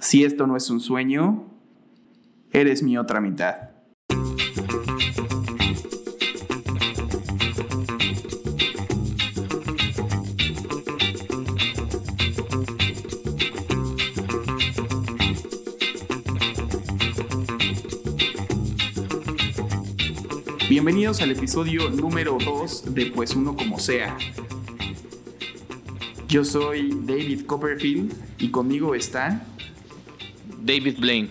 Si esto no es un sueño, eres mi otra mitad. Bienvenidos al episodio número 2 de Pues Uno Como Sea. Yo soy David Copperfield y conmigo está... David Blaine.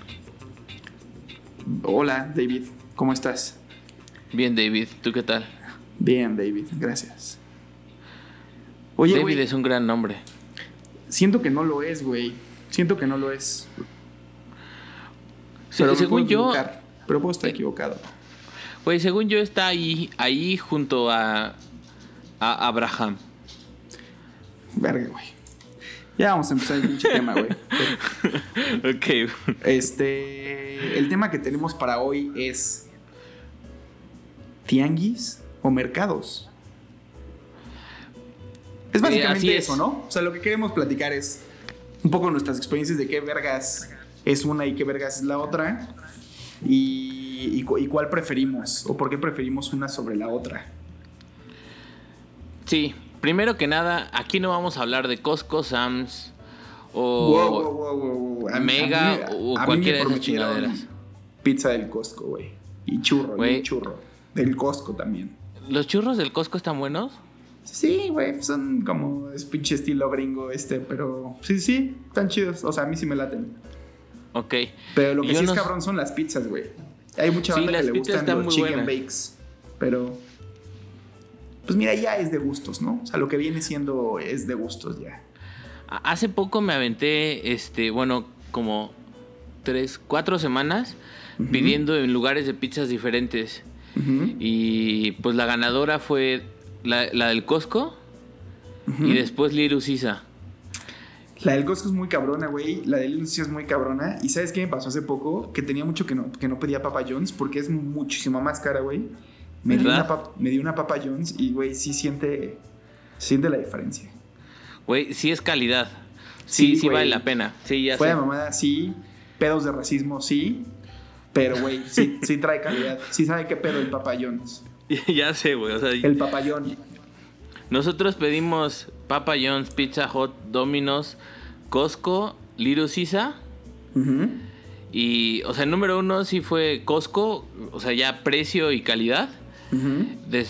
Hola David, ¿cómo estás? Bien David, ¿tú qué tal? Bien David, gracias. Oye, David es un gran nombre. Siento que no lo es, güey. Siento que no lo es. pero según yo... Pero puedo estar equivocado. Pues según yo está ahí, ahí junto a, a Abraham. Verga, güey. Ya vamos a empezar el pinche tema, güey. ok. Este. El tema que tenemos para hoy es. ¿Tianguis o mercados? Es básicamente eso, ¿no? O sea, lo que queremos platicar es un poco nuestras experiencias de qué vergas es una y qué vergas es la otra. Y y, cuál preferimos o por qué preferimos una sobre la otra. Sí, primero que nada, aquí no vamos a hablar de Costco, Sam's o Mega o cualquiera de esas chingaderas. Pizza del Costco, güey. Y churro, y churro. Del Costco también. ¿Los churros del Costco están buenos? Sí, güey, son como es pinche estilo gringo este, pero sí, sí, están chidos. O sea, a mí sí me laten. Ok. Pero lo que sí es cabrón son las pizzas, güey. Hay mucha banda que le gustan los chicken bakes, pero pues mira, ya es de gustos, ¿no? O sea, lo que viene siendo es de gustos ya. Hace poco me aventé, este, bueno, como tres, cuatro semanas pidiendo en lugares de pizzas diferentes. Y pues la ganadora fue la, del Costco y después Little Sisa. La del Costco es muy cabrona, güey. La de Lucia es muy cabrona. ¿Y sabes qué me pasó hace poco? Que tenía mucho que no, que no pedía Papa John's porque es muchísimo más cara, güey. Me, dio una, me dio una Papa John's y, güey, sí siente, siente la diferencia. Güey, sí es calidad. Sí, sí, vale la pena. Sí, ya Fue de mamada, sí. Pedos de racismo, sí. Pero, güey, sí, sí trae calidad. Sí sabe qué pedo el Papa John's. ya sé, güey. O sea, el papayón. Nosotros pedimos Papa John's, Pizza Hut, Domino's, Costco, Little Sisa. Y, o sea, el número uno sí fue Costco, o sea, ya precio y calidad.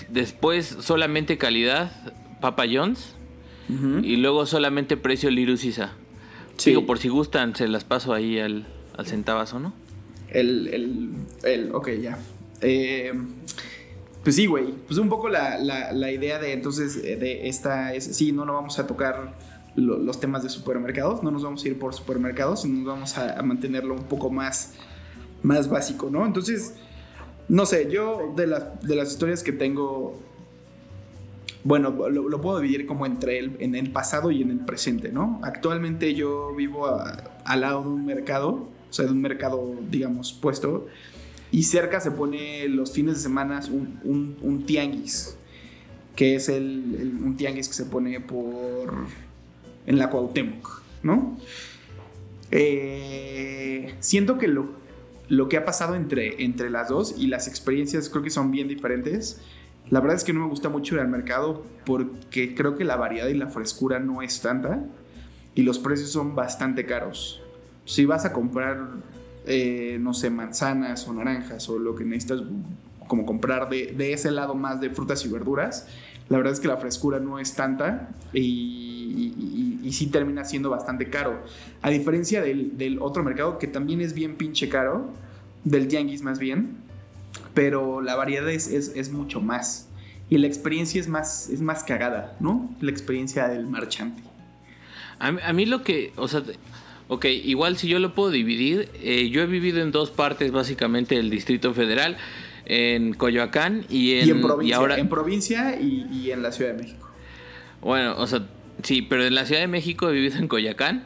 Después solamente calidad, Papa John's. Y luego solamente precio Little Sisa. Digo, por si gustan, se las paso ahí al, al centavazo, ¿no? El, el, el, ok, ya. Eh, pues sí, güey. Pues un poco la, idea de entonces eh, de esta es, sí, no, no vamos a tocar los temas de supermercados, no nos vamos a ir por supermercados, sino nos vamos a, mantenerlo un poco más, más básico, ¿no? Entonces, no sé, yo de, de las historias que tengo, bueno, lo, puedo dividir como entre el, en el pasado y en el presente, ¿no? Actualmente yo vivo al lado de un mercado, o sea, de un mercado, digamos, puesto y cerca se pone los fines de semana un, tianguis, que es el, un tianguis que se pone por en la Cuauhtémoc, ¿no? Eh, siento que lo, lo, que ha pasado entre, entre las dos y las experiencias creo que son bien diferentes. La verdad es que no me gusta mucho ir al mercado porque creo que la variedad y la frescura no es tanta y los precios son bastante caros. Si vas a comprar eh, no sé, manzanas o naranjas o lo que necesitas como comprar de, ese lado más de frutas y verduras, la verdad es que la frescura no es tanta y, y, sí termina siendo bastante caro. A diferencia del, otro mercado que también es bien pinche caro, del tianguis más bien, pero la variedad es, es, mucho más. Y la experiencia es más, es más cagada, ¿no? La experiencia del marchante. A, a mí lo que, o sea, Ok, igual si yo lo puedo dividir, eh, yo he vivido en dos partes básicamente del Distrito Federal, en Coyoacán y en, y en provincia, ahora, en provincia y, en la Ciudad de México. Bueno, o sea, sí, pero en la Ciudad de México he vivido en Coyoacán,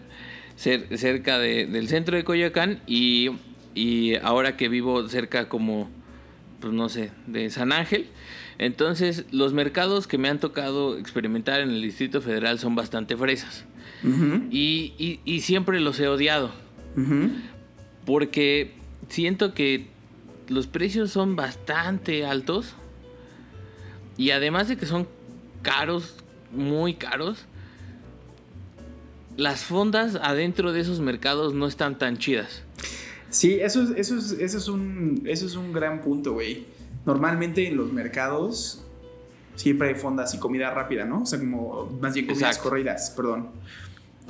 cerca del centro de Coyoacán y, y ahora que vivo cerca como, pues no sé, de San Ángel. Entonces, los mercados que me han tocado experimentar en el Distrito Federal son bastante fresas y, siempre los he odiado. Porque siento que los precios son bastante altos. Y además de que son caros, muy caros, las fondas adentro de esos mercados no están tan chidas. Sí, eso es, eso es, eso es, un, eso es un gran punto, güey. Normalmente en los mercados siempre hay fondas y comida rápida, ¿no? O sea, como más bien comidas corridas, perdón.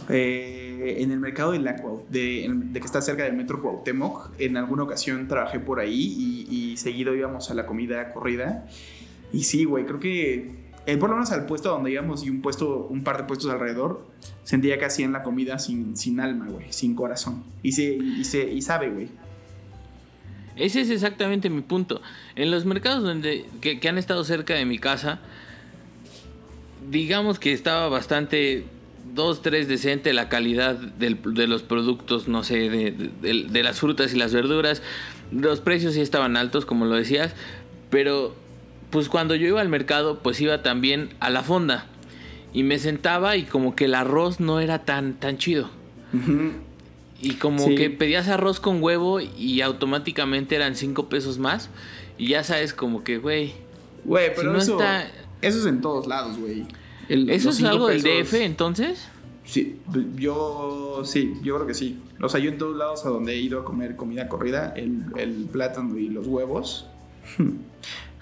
Eh, en el mercado de, la, de, de, que está cerca del metro Cuauhtémoc, en alguna ocasión trabajé por ahí y, seguido íbamos a la comida corrida. Y sí, güey, creo que eh, por lo menos al puesto donde íbamos y un puesto, un par de puestos alrededor, sentía que hacían la comida sin, sin alma, güey, sin corazón. Y, se, y, se, y sabe, güey. Ese es exactamente mi punto. En los mercados donde, que, que han estado cerca de mi casa, digamos que estaba bastante dos, tres decente la calidad de los productos, no sé, de, las frutas y las verduras. Los precios sí estaban altos, como lo decías, pero pues cuando yo iba al mercado, pues iba también a la fonda. Y me sentaba y como que el arroz no era tan, tan chido. Y como que pedías arroz con huevo y automáticamente eran cinco pesos más. Y ya sabes como que, güey. Güey, pero eso, eso es en todos lados, güey. ¿Eso es algo del DF entonces? Sí, yo sí, yo creo que sí. O sea, yo en todos lados a donde he ido a comer comida corrida, el, el plátano y los huevos.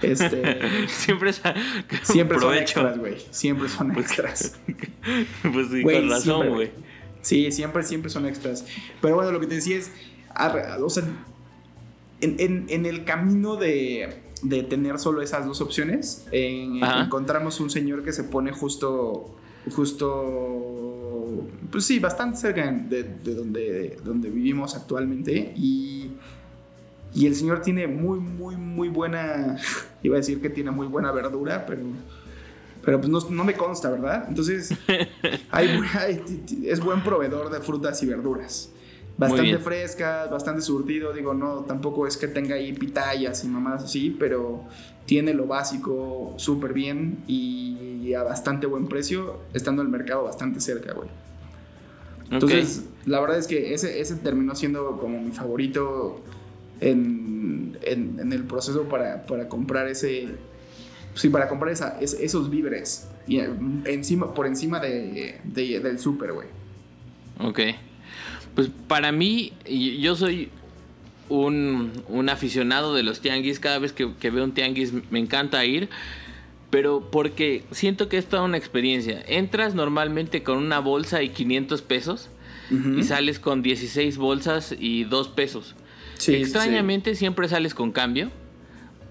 Este, siempre, siempre son extras, güey. Siempre son pues, extras. pues sí, con razón, güey. Sí, siempre, siempre son extras. Pero bueno, lo que te decía es, o sea, en, en, en el camino de, de tener solo esas dos opciones, encontramos un señor que se pone justo, justo, pues sí, bastante cerca de, donde, donde vivimos actualmente y, y el señor tiene muy, muy, muy buena, iba a decir que tiene muy buena verdura, pero pero pues no, me consta, ¿verdad? Entonces, es buen proveedor de frutas y verduras bastante frescas, bastante surtido. Digo, no, tampoco es que tenga ahí pitayas y mamadas así, pero tiene lo básico súper bien y a bastante buen precio, estando el mercado bastante cerca, güey. Entonces, la verdad es que ese, ese terminó siendo como mi favorito en, en, el proceso para, para, comprar ese. Sí, para comprar esa, esos víveres. Y encima, por encima de, del súper, güey. Ok. Pues para mí, yo soy un, aficionado de los tianguis. Cada vez que, veo un tianguis me encanta ir. Pero porque siento que es toda una experiencia. Entras normalmente con una bolsa y 500 pesos. Y sales con 16 bolsas y 2 pesos. Extrañamente siempre sales con cambio.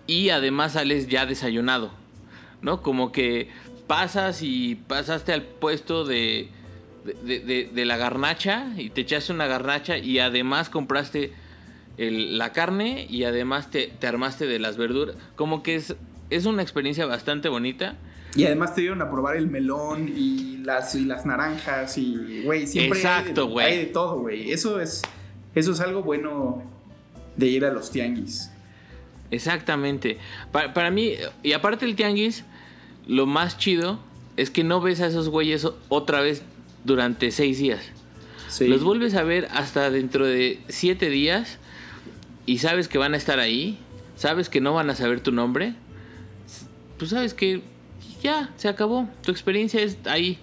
Y además sales ya desayunado. ¿No? Como que pasas y pasaste al puesto de de, la garnacha y te echaste una garnacha y además compraste la carne y además te, armaste de las verduras. Como que es, es una experiencia bastante bonita. Y además te dieron a probar el melón y las, y las naranjas y, güey, siempre Exacto, hay, hay, de todo, güey. Eso es, eso es algo bueno de ir a los tianguis. Exactamente. Para, para mí, y aparte el tianguis, lo más chido es que no ves a esos güeyes otra vez durante seis días. Los vuelves a ver hasta dentro de siete días y sabes que van a estar ahí, sabes que no van a saber tu nombre, pues sabes que ya, se acabó, tu experiencia es ahí.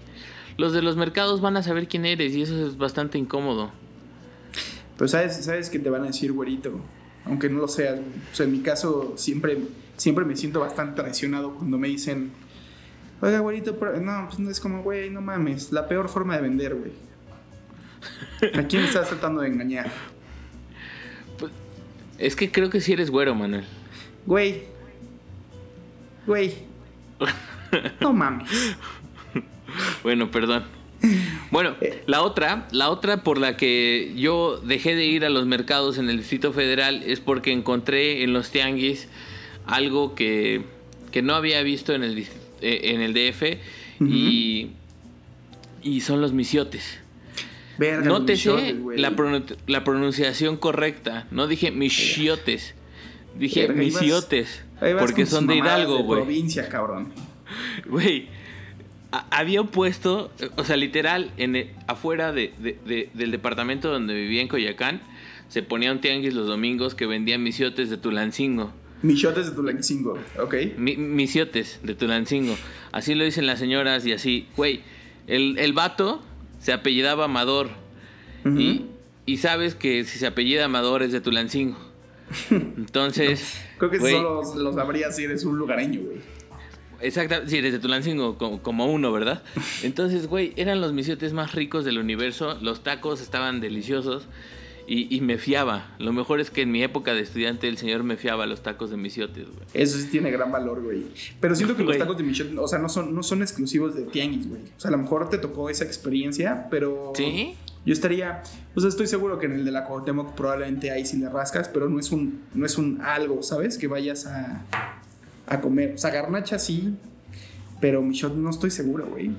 Los de los mercados van a saber quién eres y eso es bastante incómodo. Pero sabes, sabes que te van a decir güerito, aunque no lo seas. O sea, en mi caso siempre, siempre me siento bastante traicionado cuando me dicen Oiga, güerito, no, pues no es como, güey, no mames, la peor forma de vender, güey. ¿A quién estás tratando de engañar? Pues, es que creo que sí eres güero, Manuel. Güey. Güey. No mames. bueno, perdón. Bueno, eh. la otra, la otra por la que yo dejé de ir a los mercados en el Distrito Federal es porque encontré en los tianguis algo que, que no había visto en el eh, en el DF y, y son los misiotes. Nótese la, la, pronunciación correcta. No dije misiotes. Dije misiotes. porque son de Hidalgo, güey. provincia, cabrón. Güey. Había puesto, o sea, literal, en afuera de, del departamento donde vivía en Coyacán, se ponía un tianguis los domingos que vendía misiotes de Tulancingo. Misiotes de Tulancingo, ok. misiotes de Tulancingo. Así lo dicen las señoras y así. Güey, el, el vato se apellidaba Amador. y, y, sabes que si se apellida Amador es de Tulancingo. Entonces. Creo que solo lo sabrías si eres un lugareño, güey. Exacto, sí, desde Tulancingo como, como uno, ¿verdad? Entonces, güey, eran los misiotes más ricos del universo, los tacos estaban deliciosos y, me fiaba. Lo mejor es que en mi época de estudiante el señor me fiaba los tacos de misiotes, güey. Eso sí tiene gran valor, güey. Pero siento que los tacos de misiotes, o sea, no son, no son exclusivos de tianguis, güey. O sea, a lo mejor te tocó esa experiencia, pero... Sí. Yo estaría, o sea, estoy seguro que en el de la Cuauhtémoc probablemente ahí sí le rascas, pero no es un, no es un algo, ¿sabes? Que vayas a, a comer. O sea, garnacha sí, pero michot no estoy seguro, güey.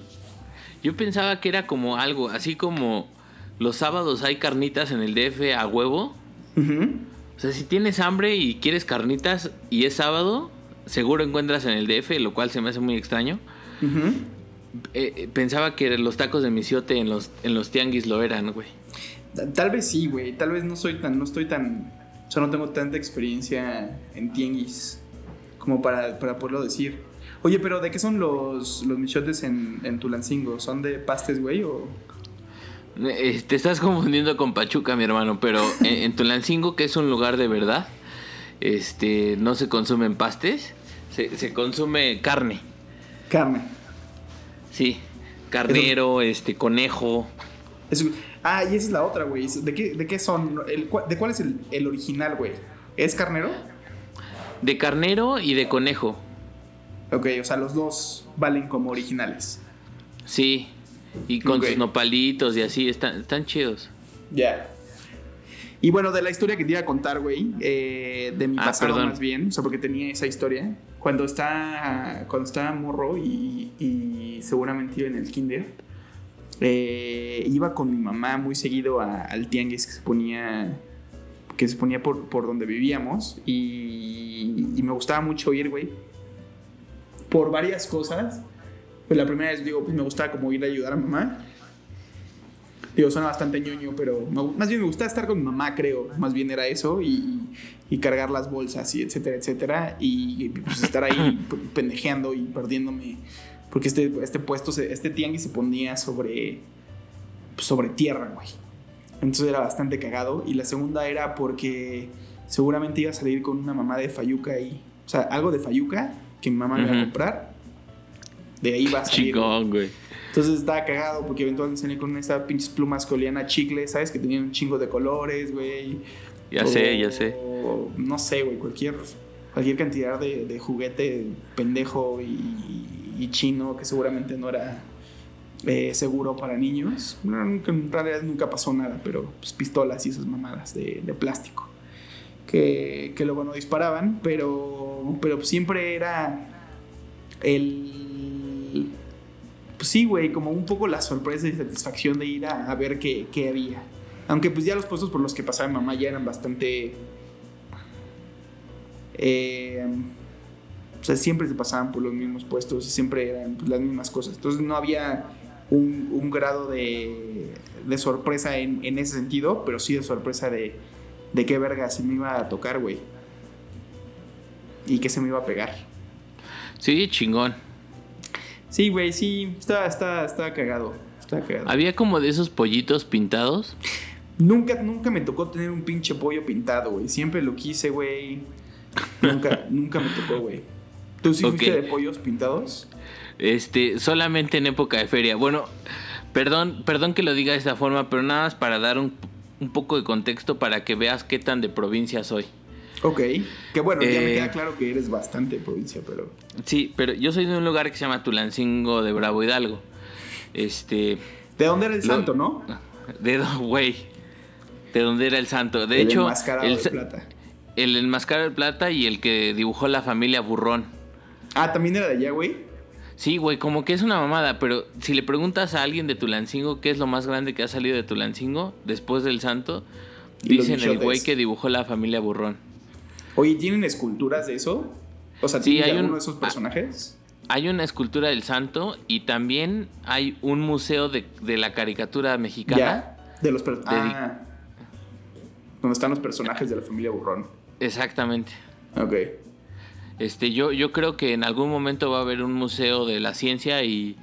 Yo pensaba que era como algo, así como los sábados hay carnitas en el DF a huevo. O sea, si tienes hambre y quieres carnitas y es sábado, seguro encuentras en el DF, lo cual se me hace muy extraño. Eh, eh, pensaba que los tacos de misiote en los, en los tianguis lo eran, güey. Tal vez sí, güey. Tal vez no soy tan, no estoy tan. O sea, no tengo tanta experiencia en tianguis como para, para poderlo decir. Oye, pero ¿de qué son los, los michotes en, en Tulancingo? ¿Son de pastes, güey? O... Eh, te estás confundiendo con Pachuca, mi hermano, pero en, Tulancingo, que es un lugar de verdad, este, no se consumen pastes, se, consume carne. Carne. Sí, carnero, este, conejo. ah, y esa es la otra, güey. ¿De qué, de qué son? ¿De cuál es el, el original, güey? ¿Es carnero? De carnero y de conejo. Ok, o sea, los dos valen como originales. Sí, y con sus nopalitos y así, están, están chidos. Ya. Y bueno, de la historia que te iba a contar, güey, eh, de mi ah, pasado más bien, o sea, porque tenía esa historia. Cuando está, cuando estaba morro y, seguramente iba en el kinder, eh, iba con mi mamá muy seguido al tianguis que se ponía que se ponía por, por donde vivíamos y, y me gustaba mucho ir, güey, por varias cosas pues la primera vez, digo, pues me gustaba como ir a ayudar a mamá. Digo, suena bastante ñoño, pero más bien me gustaba estar con mi mamá, creo. Más bien era eso y, y cargar las bolsas y etcétera, etcétera. Y pues estar ahí pendejeando y perdiéndome. Porque este, este puesto, este tianguis se ponía sobre, sobre tierra, güey. Entonces era bastante cagado. Y la segunda era porque seguramente iba a salir con una mamá de Fayuca ahí. O sea, algo de Fayuca que mi mamá me iba a comprar de ahí va a salir. Chingón, güey. Entonces estaba cagado porque eventualmente salí con estas pinches plumas que olían a chicle, ¿sabes? Que tenían un chingo de colores, güey. Ya sé, ya sé. No sé, güey, cualquier, cualquier cantidad de, juguete pendejo y, chino que seguramente no era eh, seguro para niños. en realidad nunca pasó nada, pero pues, pistolas y esas mamadas de, plástico. Que, que, luego no disparaban, pero, pero siempre era el pues sí, güey, como un poco la sorpresa y satisfacción de ir a, ver qué, había. Aunque pues ya los puestos por los que pasaba mamá ya eran bastante... Eh, o sea, siempre se pasaban por los mismos puestos y siempre eran pues, las mismas cosas. Entonces no había un, grado de, de sorpresa en, en, ese sentido, pero sí de sorpresa de, de qué verga se me iba a tocar, güey. Y qué se me iba a pegar. Sí, chingón. Sí, güey, sí, estaba, está, está cagado. cagado. ¿Había como de esos pollitos pintados? Nunca, nunca me tocó tener un pinche pollo pintado, güey. Siempre lo quise, güey. Nunca, nunca me tocó, güey. ¿Tú sí fuiste de pollos pintados? Este, solamente en época de feria. Bueno, perdón, perdón que lo diga de esta forma, pero nada más para dar un, un poco de contexto para que veas qué tan de provincia soy. Ok, que bueno, ya me queda eh, claro que eres bastante provincia, pero... Sí, pero yo soy de un lugar que se llama Tulancingo de Bravo Hidalgo. Este... ¿De dónde era el santo, no? De güey. De dónde era el santo. De el hecho, enmascarado el de plata. El enmascarado de plata y el que dibujó la familia Burrón. Ah, ¿también era de allá, güey? Sí, güey, como que es una mamada, pero si le preguntas a alguien de Tulancingo qué es lo más grande que ha salido de Tulancingo después del santo, dicen el güey que dibujó la familia Burrón. Oye, ¿tienen esculturas de eso? O sea, ¿tienen hay uno de esos personajes? hay una escultura del santo y también hay un museo de, de la caricatura mexicana. ¿Ya? De los per- ah, donde están los personajes de la familia Burrón. Exactamente. Ok. Este, yo, yo creo que en algún momento va a haber un museo de la ciencia y,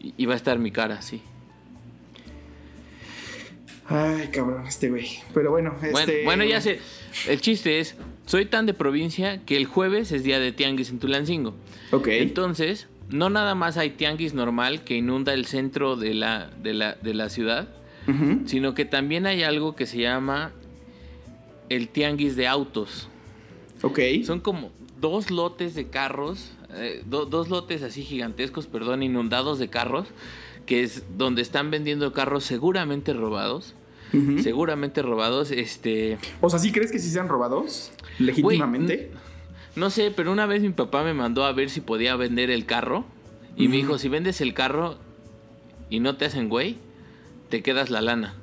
y- y va a estar mi cara, sí. Ay, cabrón, este güey. Pero bueno, Bueno, este. bueno, ya sé. El chiste es, soy tan de provincia que el jueves es día de tianguis en Tulancingo. Ok. Entonces, no nada más hay tianguis normal que inunda el centro de la, de la, de la ciudad, sino que también hay algo que se llama el tianguis de autos. Ok. Son como dos lotes de carros, eh, do- dos lotes así gigantescos, perdón, inundados de carros, que es donde están vendiendo carros seguramente robados. Seguramente robados, este... O sea, ¿sí crees que sí sean robados? Legítimamente. No sé, pero una vez mi papá me mandó a ver si podía vender el carro. Y me dijo, si vendes el carro y no te hacen güey, te quedas la lana.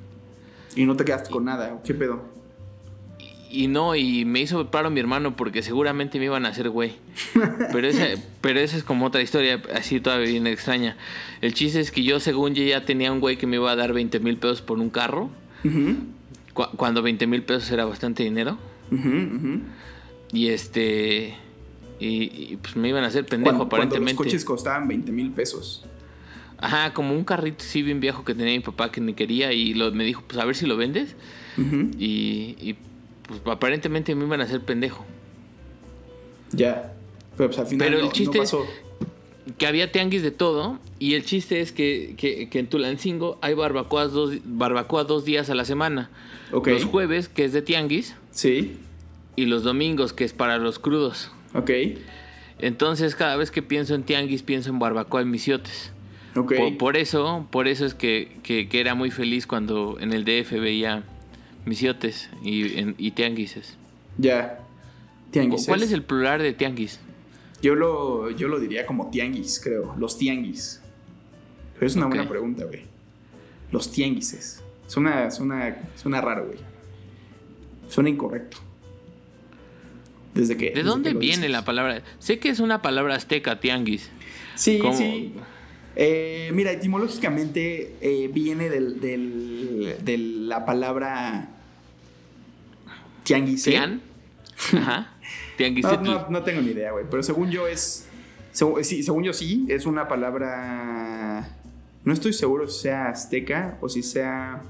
Y no te quedaste con nada. ¿Qué pedo? Y, no, y me hizo paro mi hermano porque seguramente me iban a hacer güey. Pero esa, pero esa es como otra historia, así todavía bien extraña. El chiste es que yo, según yo, ya tenía un güey que me iba a dar 20 mil pesos por un carro. Cu- cuando 20 mil pesos era bastante dinero. Ujú. Y este... Y, y, pues me iban a hacer pendejo Cuando, cuando aparentemente. los coches costaban 20 mil pesos. Ajá, como un carrito sí bien viejo que tenía mi papá que ni quería y lo, me dijo, pues a ver si lo vendes. Y, y, pues aparentemente me iban a hacer pendejo. Ya. Pero pues al final Pero el no- no chiste es- pasó. Que había tianguis de todo y el chiste es que, que, que en Tulancingo hay barbacoas dos, barbacoa dos días a la semana. Los jueves, que es de tianguis, Sí. y los domingos, que es para los crudos. Ok. Entonces cada vez que pienso en tianguis pienso en barbacoa y misiotes. Ok. Por, por eso, por eso es que, que- que era muy feliz cuando en el DF veía misiotes y, en- y tianguises. Ya. Tianguis. ¿Cuál es el plural de tianguis? Yo lo, yo lo diría como tianguis, creo. Los tianguis. Pero es una buena pregunta, güey. Los tianguises. Suena, suena, suena raro, güey. Suena incorrecto. Desde que. ¿De desde dónde que viene dices. la palabra? Sé que es una palabra azteca, tianguis. Sí, ¿Cómo? sí. Eh, mira, etimológicamente eh, viene del, del- de la palabra tianguis. ¿Tian? Ajá. No, Tianguisetl. no, no tengo ni idea, güey. Pero según yo es. sí, según yo sí, es una palabra. No estoy seguro si sea azteca o si sea.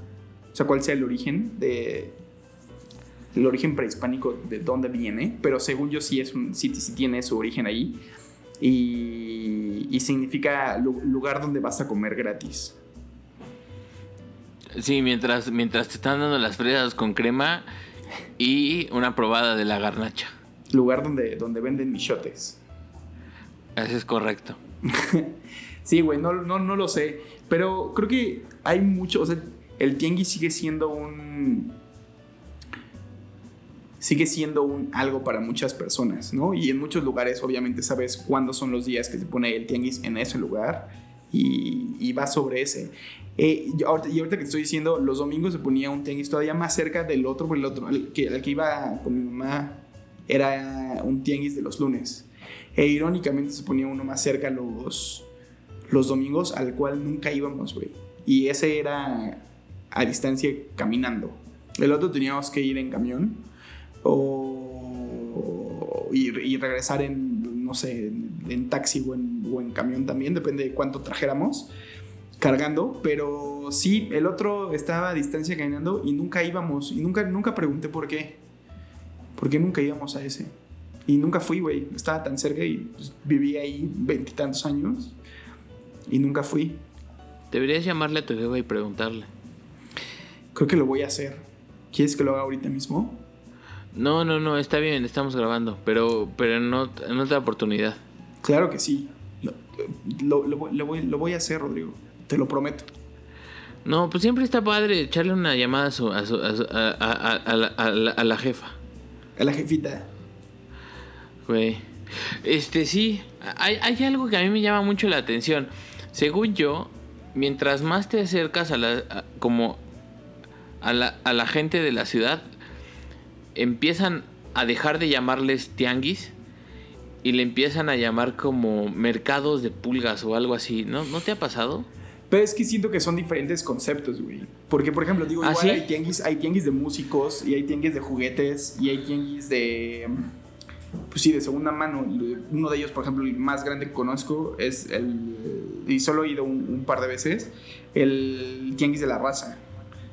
O sea, cuál sea el origen de. El origen prehispánico de dónde viene. Pero según yo sí es un. Sí, sí tiene su origen ahí. Y. Y significa lu- lugar donde vas a comer gratis. Sí, mientras, mientras te están dando las fresas con crema y una probada de la garnacha. Lugar donde, donde venden michotes. Eso es correcto. Sí, güey, no, no, no lo sé. Pero creo que hay mucho. O sea, el tianguis sigue siendo un. Sigue siendo un algo para muchas personas, ¿no? Y en muchos lugares, obviamente, sabes cuándo son los días que se pone el tianguis en ese lugar. Y, y va sobre ese. Eh, y, ahorita, y ahorita que estoy diciendo, los domingos se ponía un tianguis todavía más cerca del otro, porque el otro, el que, que iba con mi mamá, era un tianguis de los lunes. E irónicamente se ponía uno más cerca los, los domingos, al cual nunca íbamos, güey. Y ese era a distancia caminando. El otro teníamos que ir en camión o y, y regresar en, no sé, en, en taxi o en, o en camión también, depende de cuánto trajéramos cargando, pero sí, el otro estaba a distancia caminando y nunca íbamos, y nunca, nunca pregunté por qué, por qué nunca íbamos a ese. Y nunca fui, güey, estaba tan cerca y pues, viví ahí veintitantos años y nunca fui. Deberías llamarle a tu jefa y preguntarle. Creo que lo voy a hacer. ¿Quieres que lo haga ahorita mismo? No, no, no, está bien, estamos grabando, pero, pero no, en otra oportunidad. Claro que sí. Lo, lo- lo voy- lo voy, a hacer, Rodrigo. Te lo prometo. No, pues siempre está padre echarle una llamada a, su, a, su- a, su- a- a- a la, jefa. A la jefita. Güey. Este sí, hay, hay algo que a mí me llama mucho la atención. Según yo, mientras más te acercas a la como a la, a la gente de la ciudad, empiezan a dejar de llamarles tianguis y le empiezan a llamar como mercados de pulgas o algo así. ¿No, ¿No te ha pasado? Pero es que siento que son diferentes conceptos, güey. Porque, por ejemplo, digo, ¿Ah, igual sí? hay tianguis, hay tianguis de músicos y hay tianguis de juguetes y hay tianguis de. Pues sí, de segunda mano. Uno de ellos, por ejemplo, el más grande que conozco es el. Y solo he ido un, un par de veces. El tianguis de la raza.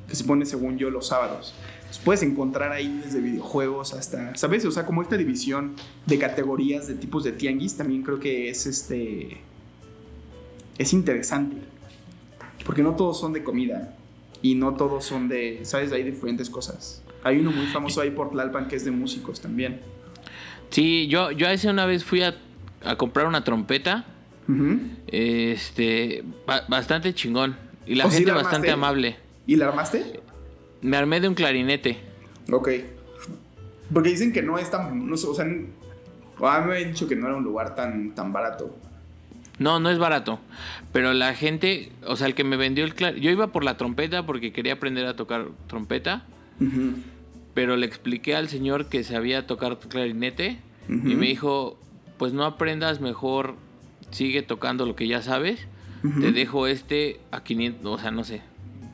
Que se pone, según yo, los sábados. Entonces, puedes encontrar ahí desde videojuegos hasta. ¿Sabes? O sea, como esta división de categorías de tipos de tianguis también creo que es este. Es interesante. Porque no todos son de comida. Y no todos son de. ¿Sabes? Hay diferentes cosas. Hay uno muy famoso ahí por Tlalpan que es de músicos también. Sí, yo, yo hace una vez fui a, a comprar una trompeta. Este, ba- bastante chingón. Y la ¿O sí gente la bastante amable. ¿Y la armaste? Me armé de un clarinete. Ok. Porque dicen que no es tan. No o sea. a mí me han dicho que no era un lugar tan, tan barato. No, no es barato. Pero la gente, o sea, el que me vendió el clarinete. Yo iba por la trompeta porque quería aprender a tocar trompeta. Pero le expliqué al señor que sabía tocar clarinete. Y me dijo: Pues no aprendas, mejor sigue tocando lo que ya sabes. Te dejo este a 500, o sea, no sé.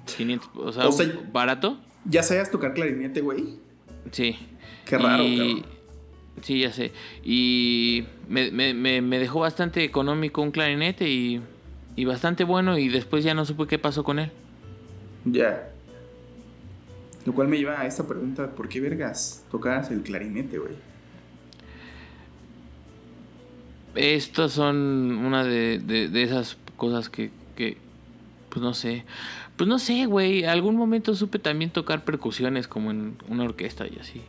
500, o sea, O sea, un- barato. ¿Ya sabías tocar clarinete, güey? Sí. Qué raro, Y- cabrón. Sí, ya sé. Y me, me- me- me dejó bastante económico un clarinete y, y bastante bueno y después ya no supe qué pasó con él. Ya. Lo cual me lleva a esta pregunta: ¿por qué vergas tocabas el clarinete, güey? Estas son una de, de- de esas cosas que, que, pues no sé. Pues no sé, güey. Algún momento supe también tocar percusiones como en una orquesta y así.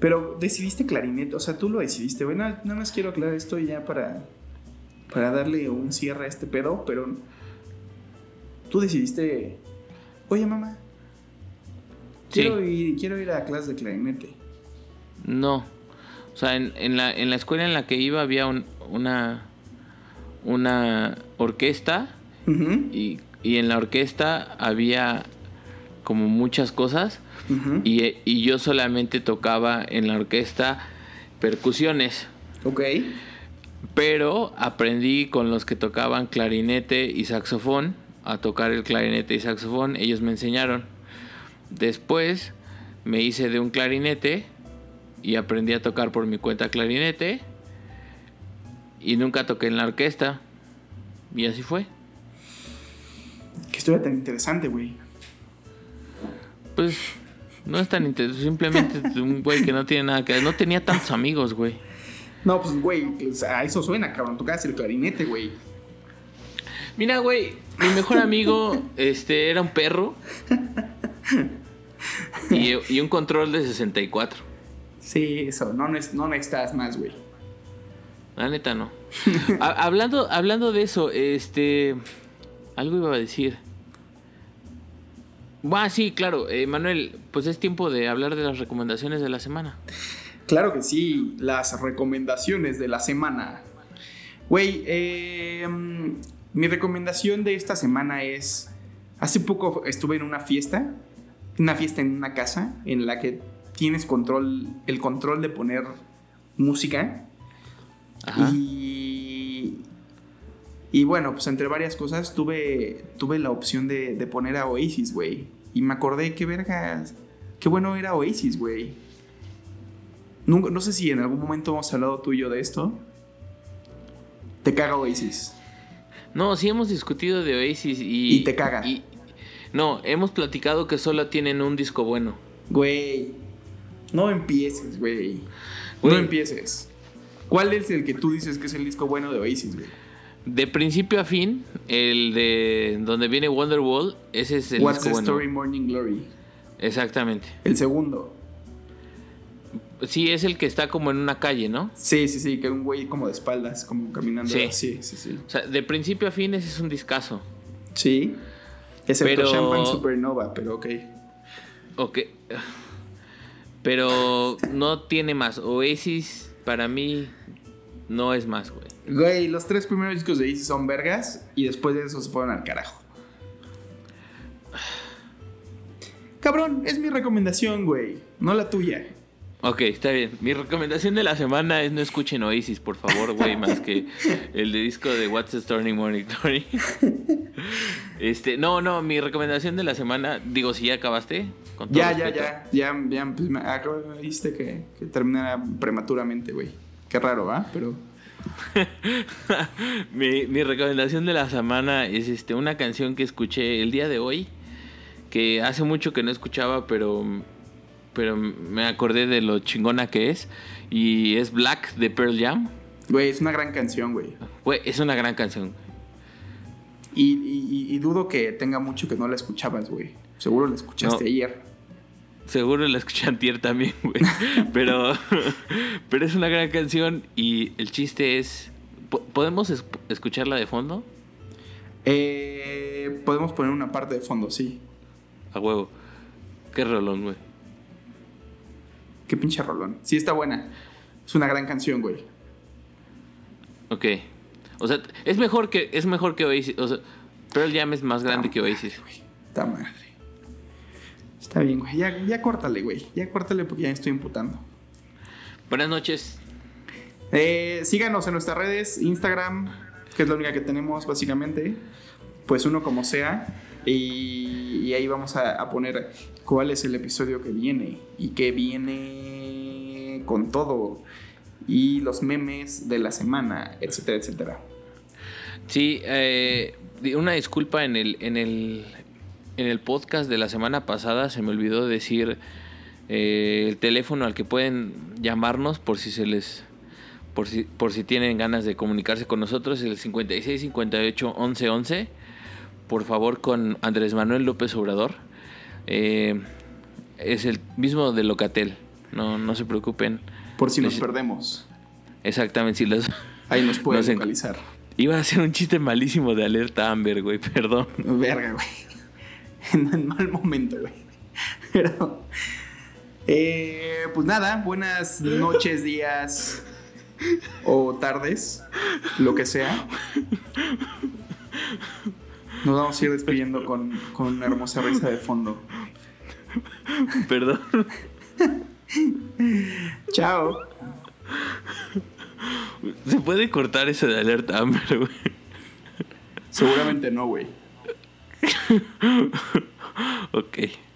Pero decidiste clarinete, o sea, tú lo decidiste, güey. Nada, nada más quiero aclarar esto ya para, para darle un cierre a este pedo, pero tú decidiste, oye mamá, Sí. quiero, ir, quiero ir a clase de clarinete. No. O sea, en, en la, en la escuela en la que iba había un- una, una orquesta y, y en la orquesta había como muchas cosas y, y yo solamente tocaba en la orquesta percusiones. Ok, Pero aprendí con los que tocaban clarinete y saxofón a tocar el clarinete y saxofón. Ellos me enseñaron. Después me hice de un clarinete y aprendí a tocar por mi cuenta clarinete. Y nunca toqué en la orquesta. Y así fue. Qué historia tan interesante, güey. Pues no es tan interesante. Simplemente un güey que no tiene nada que ver. No tenía tantos amigos, güey. No, pues, güey, sea, a eso suena, cabrón, tocabas el clarinete, güey. Mira, güey, mi mejor amigo este, era un perro. Y, y un control de 64. Sí, eso, no, no necesitas más, güey. La neta no. Ha- hablando, hablando de eso, este. Algo iba a decir. Ah, sí, claro. eh, Manuel, pues es tiempo de hablar de las recomendaciones de la semana. Claro que sí, las recomendaciones de la semana. Güey, eh, mi recomendación de esta semana es, hace poco estuve en una fiesta, una fiesta en una casa en la que tienes control, el control de poner música. Ajá. Y, y bueno, pues entre varias cosas tuve, tuve la opción de, de poner a Oasis, güey. Y me acordé qué vergas, qué bueno era Oasis, güey. Nunca- no sé si en algún momento hemos hablado tú y yo de esto. Te caga Oasis. No, sí hemos discutido de Oasis y. Y te caga. y- no, hemos platicado que solo tienen un disco bueno. Güey, no empieces. Güey. No empieces. ¿Cuál es el que tú dices que es el disco bueno de Oasis, güey? De principio a fin, el de donde viene Wonderwall, ese es el What's disco the bueno. Story Morning Glory? Exactamente. El segundo. Sí, es el que está como en una calle, ¿no? Sí, sí, sí, que un güey como de espaldas, como caminando. Sí. Sí, sí, sí. O sea, de principio a fin ese es un discazo. Sí. Excepto Pero- Champagne Supernova, pero ok. Ok. Pero no tiene más. Oasis para mí no es más, güey. Güey, los tres primeros discos de Oasis son vergas y después de eso se fueron al carajo. Cabrón, es mi recomendación, güey, no la tuya. Ok, está bien. Mi recomendación de la semana es no escuchen Oasis, por favor, güey, más que el de disco de What's the Stormy Morning Glory. Este, no, no, mi recomendación de la semana, digo, si ya acabaste. Con ya, ya, ya, ya, ya, pues me viste que, que terminara prematuramente, güey. Qué raro, ¿va? Pero... mi, mi recomendación de la semana es este, una canción que escuché el día de hoy, que hace mucho que no escuchaba, pero pero me acordé de lo chingona que es. Y es Black de Pearl Jam. Güey, es una gran canción, güey. Güey, es una gran canción. Y, dudo que tenga mucho que no la escuchabas, güey. Seguro la escuchaste ayer. Seguro la escuché antier también, güey. pero, pero es una gran canción y el chiste es... ¿Podemos escucharla de fondo? Eh, podemos poner una parte de fondo, sí. A huevo. Qué rolón, güey. Qué pinche rolón. Sí, está buena. Es una gran canción, güey. Ok. O sea, es mejor que, es mejor que Oasis. O sea, Pearl Jam es más grande que Oasis. Está madre. Está bien, güey. Ya, ya córtale, güey. Ya córtale porque ya estoy imputando. Buenas noches. Eh, síganos en nuestras redes, Instagram, que es la única que tenemos básicamente. Pues uno como sea. Y, ahí vamos a, poner cuál es el episodio que viene y que viene con todo. Y los memes de la semana, etcétera, etcétera. Sí, eh, una disculpa en el, en el, en el podcast de la semana pasada se me olvidó decir eh, el teléfono al que pueden llamarnos por si se les por si, por si tienen ganas de comunicarse con nosotros, el 56 58 11 11 por favor, con Andrés Manuel López Obrador. Eh, es el mismo de Locatel. No, no se preocupen. Por si nos perdemos. Exactamente, si los... Ahí nos pueden localizar. Iba a ser un chiste malísimo de alerta Amber, güey, perdón. Verga, güey. En mal momento, güey. Pero... Eh, pues nada, buenas noches, días o tardes, lo que sea. Nos vamos a ir despidiendo con, una hermosa risa de fondo. Perdón. Chao. ¿Se puede cortar ese de alerta Amber, güey? Seguramente no, güey. ok.